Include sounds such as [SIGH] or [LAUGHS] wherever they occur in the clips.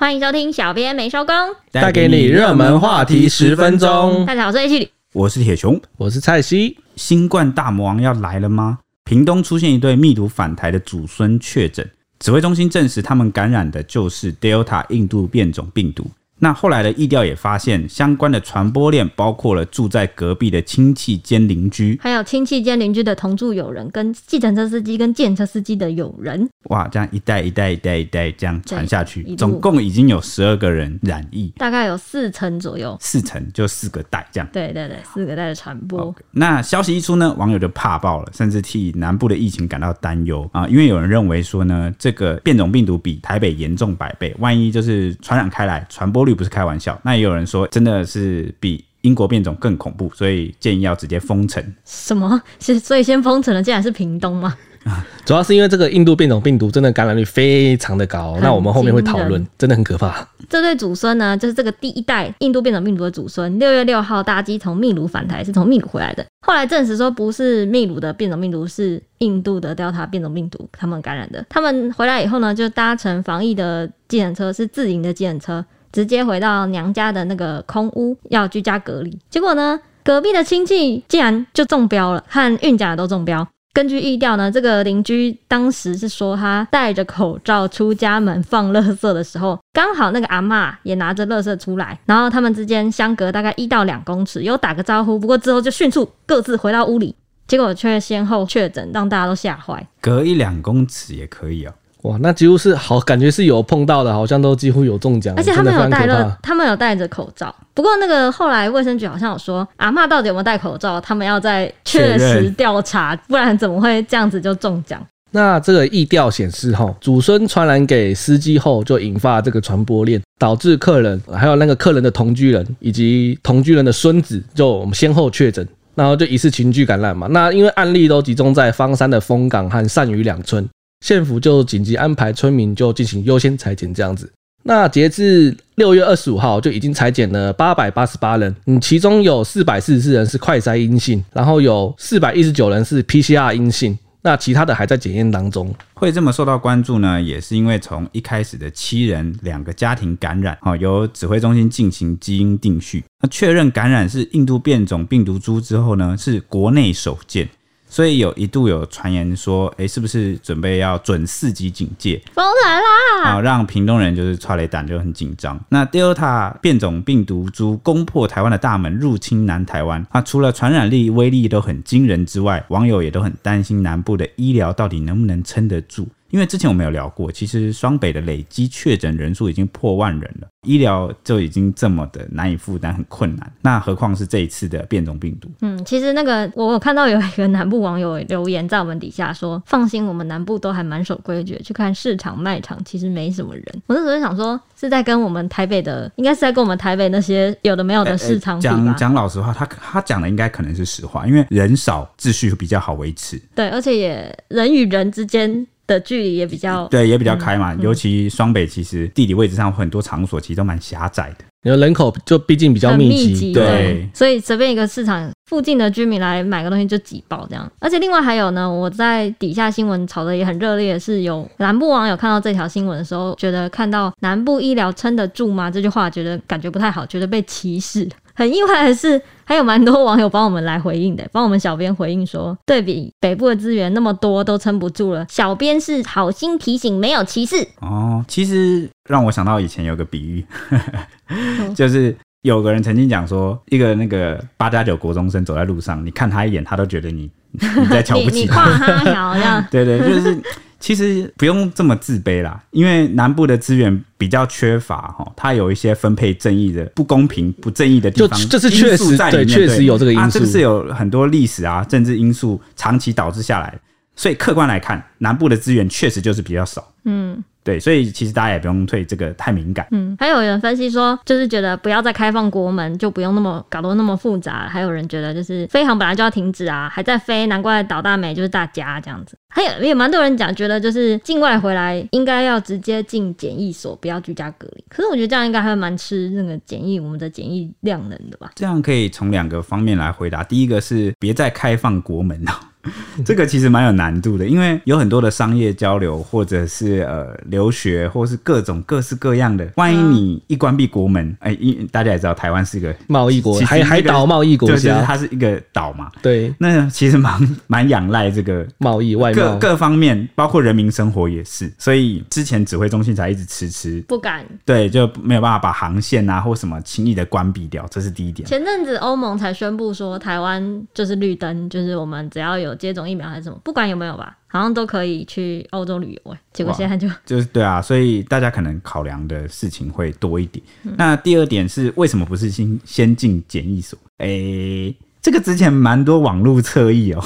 欢迎收听，小编没收工，带给你热门话题十分钟。大家好，我是 H 里，我是铁熊，我是蔡西。新冠大魔王要来了吗？屏东出现一对密毒返台的祖孙确诊，指挥中心证实他们感染的就是 Delta 印度变种病毒。那后来的疫调也发现，相关的传播链包括了住在隔壁的亲戚兼邻居，还有亲戚兼邻居的同住友人，跟计程车司机跟计程车司机的友人。哇，这样一代一代一代一代这样传下去，总共已经有十二个人染疫，大概有四成左右，四成就四个代这样。对对对，四个代的传播。Okay. 那消息一出呢，网友就怕爆了，甚至替南部的疫情感到担忧啊，因为有人认为说呢，这个变种病毒比台北严重百倍，万一就是传染开来，传播率不是开玩笑。那也有人说，真的是比英国变种更恐怖，所以建议要直接封城。什么？是所以先封城的，竟然是屏东吗？主要是因为这个印度变种病毒真的感染率非常的高，那我们后面会讨论，真的很可怕。这对祖孙呢，就是这个第一代印度变种病毒的祖孙，六月六号搭机从秘鲁返台，是从秘鲁回来的。后来证实说不是秘鲁的变种病毒，是印度的 Delta 变种病毒他们感染的。他们回来以后呢，就搭乘防疫的计程车，是自营的计程车。直接回到娘家的那个空屋，要居家隔离。结果呢，隔壁的亲戚竟然就中标了，和孕甲都中标。根据疫调呢，这个邻居当时是说他戴着口罩出家门放垃圾的时候，刚好那个阿嬷也拿着垃圾出来，然后他们之间相隔大概一到两公尺，有打个招呼。不过之后就迅速各自回到屋里，结果却先后确诊，让大家都吓坏。隔一两公尺也可以哦。哇，那几乎是好，感觉是有碰到的，好像都几乎有中奖。而且他们有戴了，他们有戴着口罩。不过那个后来卫生局好像有说，阿嬷到底有没有戴口罩，他们要再确实调查，不然怎么会这样子就中奖？那这个意调显示，哈，祖孙传染给司机后，就引发这个传播链，导致客人还有那个客人的同居人以及同居人的孙子，就我们先后确诊，然后就疑似群聚感染嘛。那因为案例都集中在方山的丰港和善屿两村。县府就紧急安排村民就进行优先裁剪，这样子。那截至六月二十五号，就已经裁剪了八百八十八人，嗯，其中有四百四十四人是快筛阴性，然后有四百一十九人是 PCR 阴性，那其他的还在检验当中。会这么受到关注呢，也是因为从一开始的七人两个家庭感染，好，由指挥中心进行基因定序，那确认感染是印度变种病毒株之后呢，是国内首见。所以有一度有传言说，哎、欸，是不是准备要准四级警戒？风来啦！啊，让屏东人就是踹雷胆就很紧张。那 Delta 变种病毒株攻破台湾的大门，入侵南台湾。那，除了传染力、威力都很惊人之外，网友也都很担心南部的医疗到底能不能撑得住。因为之前我们有聊过，其实双北的累积确诊人数已经破万人了，医疗就已经这么的难以负担，很困难，那何况是这一次的变种病毒？嗯，其实那个我有看到有一个南部网友留言在我们底下说：“放心，我们南部都还蛮守规矩，去看市场卖场其实没什么人。”我那时候想说是在跟我们台北的，应该是在跟我们台北那些有的没有的市场。讲讲老实话，他他讲的应该可能是实话，因为人少，秩序比较好维持。对，而且也人与人之间。的距离也比较对，也比较开嘛。嗯、尤其双北其实地理位置上很多场所其实都蛮狭窄的，然后人口就毕竟比较密集，密集对，对，所以随便一个市场附近的居民来买个东西就挤爆这样。而且另外还有呢，我在底下新闻炒的也很热烈，是有南部网友看到这条新闻的时候，觉得看到南部医疗撑得住吗？这句话觉得感觉不太好，觉得被歧视。很意外的是，还有蛮多网友帮我们来回应的，[LAUGHS] 帮我们小编回应说，对比北部的资源那么多都撑不住了，小编是好心提醒，没有歧视哦。其实让我想到以前有个比喻，[LAUGHS] 就是有个人曾经讲说，一个那个八加九国中生走在路上，你看他一眼，他都觉得你你在瞧不起他，你夸他好像 [LAUGHS] 对，对对，就是。其实不用这么自卑啦，因为南部的资源比较缺乏哈，它有一些分配正义的不公平、不正义的地方，这是确实在里面，对，确实有这个因素，啊，这个是有很多历史啊、政治因素长期导致下来，所以客观来看，南部的资源确实就是比较少，嗯。对，所以其实大家也不用对这个太敏感。嗯，还有人分析说，就是觉得不要再开放国门，就不用那么搞得那么复杂。还有人觉得，就是飞航本来就要停止啊，还在飞，难怪倒大霉就是大家这样子。还有也蛮多人讲，觉得就是境外回来应该要直接进检疫所，不要居家隔离。可是我觉得这样应该还蛮吃那个检疫我们的检疫量能的吧？这样可以从两个方面来回答。第一个是别再开放国门了。[LAUGHS] 这个其实蛮有难度的，因为有很多的商业交流，或者是呃留学，或是各种各式各样的。万一你一关闭国门，哎、欸，大家也知道台湾是一个贸易国，海海岛贸易国家，就是它是一个岛嘛。对，那其实蛮蛮仰赖这个贸易外贸各各方面，包括人民生活也是。所以之前指挥中心才一直迟迟不敢，对，就没有办法把航线啊或什么轻易的关闭掉，这是第一点。前阵子欧盟才宣布说，台湾就是绿灯，就是我们只要有接种疫苗还是什么，不管有没有吧，好像都可以去欧洲旅游。哎，结果现在就就是对啊，所以大家可能考量的事情会多一点。嗯、那第二点是为什么不是先先进检疫所？哎、欸。这个之前蛮多网络侧翼哦，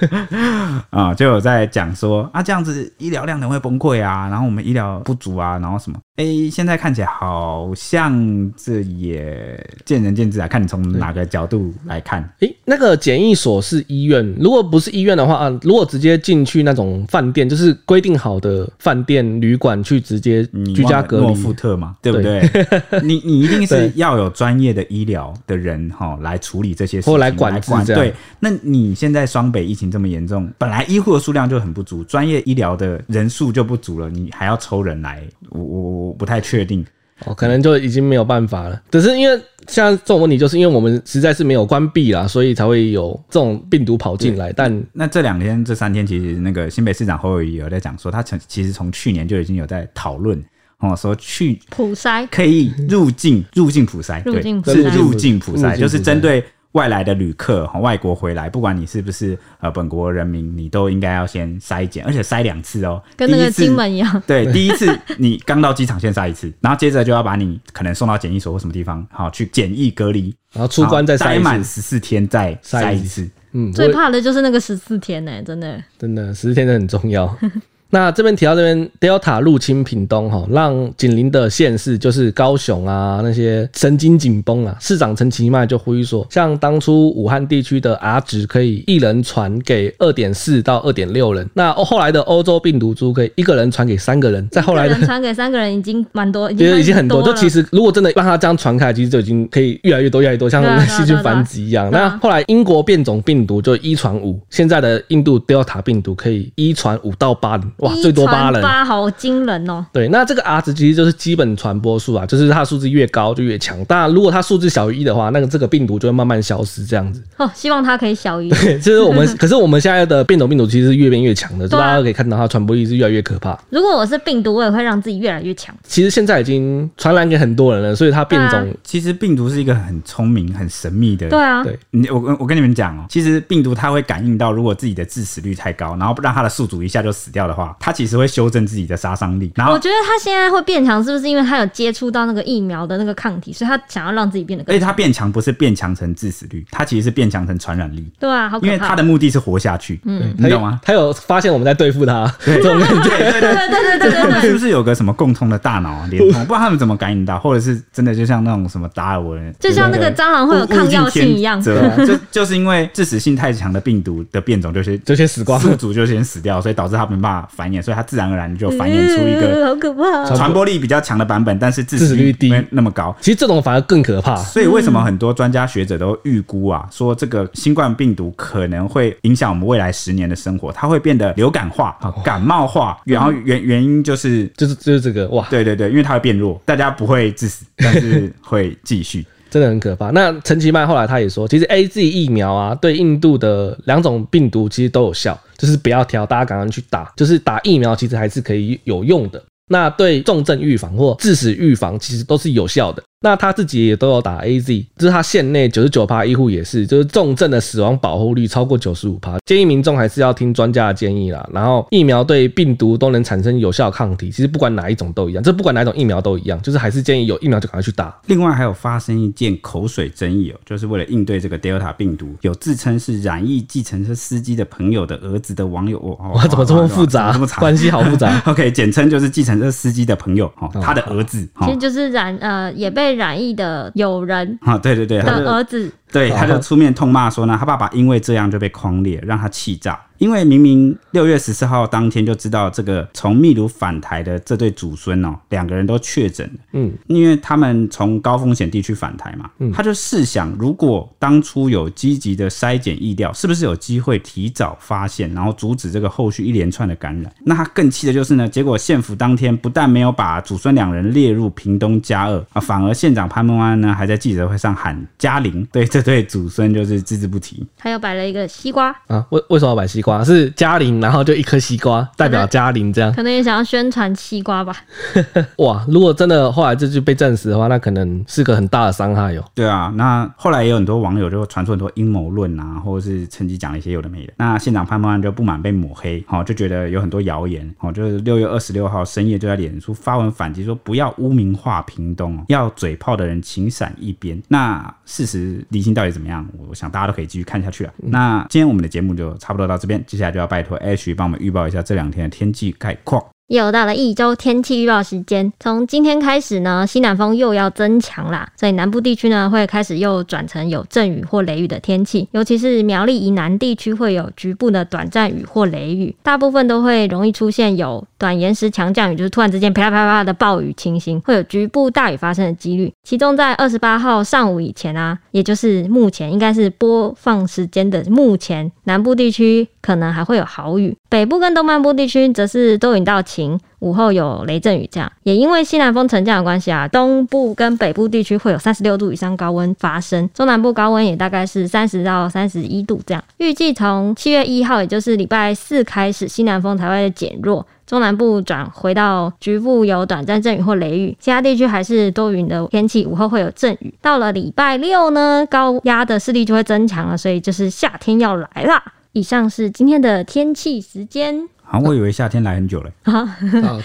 [LAUGHS] 啊、嗯，就有在讲说啊，这样子医疗量能会崩溃啊，然后我们医疗不足啊，然后什么？哎，现在看起来好像这也见仁见智啊，看你从哪个角度来看。哎，那个检疫所是医院，如果不是医院的话啊，如果直接进去那种饭店，就是规定好的饭店旅馆去直接居家隔离，诺富特嘛，对不对？对你你一定是 [LAUGHS] 要有专业的医疗的人哈来处理这些事情。来管制这样，对，那你现在双北疫情这么严重，本来医护的数量就很不足，专业医疗的人数就不足了，你还要抽人来，我我我不太确定，哦，可能就已经没有办法了。只是因为像这种问题，就是因为我们实在是没有关闭啦，所以才会有这种病毒跑进来。但那，这两天、这三天，其实那个新北市长侯友宜有在讲说，他从其实从去年就已经有在讨论哦，说去普筛可以入境入境普筛，对，是入境普筛，就是针对。外来的旅客和外国回来，不管你是不是呃本国人民，你都应该要先筛检，而且筛两次哦，跟那个金门一样。[LAUGHS] 对，第一次你刚到机场先筛一次，然后接着就要把你可能送到检疫所或什么地方，好去检疫隔离，然后出关再筛满十四天再筛一次。嗯，最怕的就是那个十四天呢、欸，真的，真的十四天真的很重要。[LAUGHS] 那这边提到这边，Delta 入侵屏东哈，让紧邻的县市就是高雄啊那些神经紧绷啊。市长陈其迈就呼吁说，像当初武汉地区的 R 值可以一人传给二点四到二点六人，那后来的欧洲病毒株可以一个人传给三个人，再后来的传给三个人已经蛮多，[LAUGHS] 其实已经很多。就其实如果真的让它这样传开，其实就已经可以越来越多越来越多，像细菌繁殖一样。那后来英国变种病毒就一传五，现在的印度 Delta 病毒可以一传五到八人。哇，最多八人，八好惊人哦！对，那这个 R 值其实就是基本传播数啊，就是它的数字越高就越强。当然，如果它数字小于一的话，那个这个病毒就会慢慢消失，这样子。哦，希望它可以小于。对，就是我们，[LAUGHS] 可是我们现在的变种病毒其实是越变越强的，就大家可以看到它传播力是越来越可怕。如果我是病毒，我也会让自己越来越强。其实现在已经传染给很多人了，所以它变种。其实病毒是一个很聪明、很神秘的。对啊，对，你我我跟你们讲哦，其实病毒它会感应到，如果自己的致死率太高，然后让它的宿主一下就死掉的话，它其实会修正。自己的杀伤力，然后我觉得他现在会变强，是不是因为他有接触到那个疫苗的那个抗体，所以他想要让自己变得更强？而且他变强不是变强成致死率，他其实是变强成传染力。对啊，好，因为他的目的是活下去。嗯，你懂吗？他有发现我们在对付他，[LAUGHS] 这种感觉。对对对对对对，是不是有个什么共通的大脑啊？联通？不知道他们怎么感应到，或者是真的就像那种什么达尔文，就像那个蟑螂会有抗药性一样。就就是因为致死性太强的病毒的变种，就先就先死光，宿主就先死掉，所以导致他没办法繁衍，所以它自然而然就繁衍出。一个好可怕，传播力比较强的版本，但是致死率低，没那么高。其实这种反而更可怕。所以为什么很多专家学者都预估啊，说这个新冠病毒可能会影响我们未来十年的生活，它会变得流感化、感冒化。然后原原因就是就是就是这个哇，对对对，因为它会变弱，大家不会致死，但是会继续，真的很可怕。那陈其迈后来他也说，其实 AZ 疫苗啊，对印度的两种病毒其实都有效。就是不要挑，大家赶快去打。就是打疫苗，其实还是可以有用的。那对重症预防或致死预防，其实都是有效的。那他自己也都有打 AZ，就是他县内九十九趴医护也是，就是重症的死亡保护率超过九十五趴。建议民众还是要听专家的建议啦。然后疫苗对病毒都能产生有效抗体，其实不管哪一种都一样，这不管哪一种疫苗都一样，就是还是建议有疫苗就赶快去打。另外还有发生一件口水争议哦，就是为了应对这个 Delta 病毒，有自称是染疫计程车司机的朋友的儿子的网友哦，[LAUGHS] 哇，怎么这么复杂？这么长，关系好复杂。[LAUGHS] OK，简称就是计程车司机的朋友哦，他的儿子，其实就是染呃也被。染疫的友人啊，对对对，的儿子对，他就出面痛骂说呢，他爸爸因为这样就被狂烈，让他气炸。因为明明六月十四号当天就知道这个从秘鲁返台的这对祖孙哦，两个人都确诊了。嗯，因为他们从高风险地区返台嘛，嗯，他就试想，如果当初有积极的筛检疫调，是不是有机会提早发现，然后阻止这个后续一连串的感染？那他更气的就是呢，结果县府当天不但没有把祖孙两人列入屏东加二啊，反而县长潘孟安呢还在记者会上喊加零，对这对祖孙就是只字不提。他又摆了一个西瓜啊，为为什么要摆西瓜？是嘉玲，然后就一颗西瓜代表嘉玲这样，可能也想要宣传西瓜吧。[LAUGHS] 哇，如果真的后来这就被证实的话，那可能是个很大的伤害哟。对啊，那后来也有很多网友就传出很多阴谋论啊，或者是趁机讲了一些有的没的。那县长潘孟安就不满被抹黑，好就觉得有很多谣言，好就是六月二十六号深夜就在脸书发文反击，说不要污名化屏东，要嘴炮的人请闪一边。那事实厘清到底怎么样？我想大家都可以继续看下去了。嗯、那今天我们的节目就差不多到这边，接下来。就要拜托 H 帮我们预报一下这两天的天气概况。又到了一周天气预报时间，从今天开始呢，西南风又要增强啦，所以南部地区呢会开始又转成有阵雨或雷雨的天气，尤其是苗栗以南地区会有局部的短暂雨或雷雨，大部分都会容易出现有短延时强降雨，就是突然之间啪啪啪啪的暴雨情形，会有局部大雨发生的几率。其中在二十八号上午以前啊，也就是目前应该是播放时间的目前，南部地区可能还会有豪雨，北部跟东半部地区则是多云到晴，午后有雷阵雨，这样也因为西南风沉降的关系啊，东部跟北部地区会有三十六度以上高温发生，中南部高温也大概是三十到三十一度这样。预计从七月一号，也就是礼拜四开始，西南风才会减弱，中南部转回到局部有短暂阵雨或雷雨，其他地区还是多云的天气，午后会有阵雨。到了礼拜六呢，高压的势力就会增强了，所以就是夏天要来啦。以上是今天的天气时间。啊，我以为夏天来很久了。啊，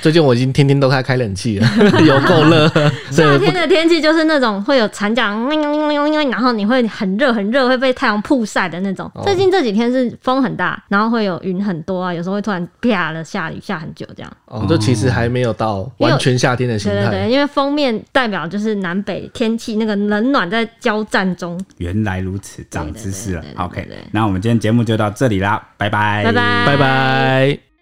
最近我已经天天都开开冷气了，[LAUGHS] 有够热。[LAUGHS] 夏天的天气就是那种会有残响，然后你会很热很热，会被太阳曝晒的那种。最近这几天是风很大，然后会有云很多啊，有时候会突然啪的下雨下很久这样。哦，这其实还没有到完全夏天的形态。对对对，因为封面代表就是南北天气那个冷暖在交战中。原来如此，长知识了。OK，那我们今天节目就到这里啦，拜拜，拜拜，拜拜。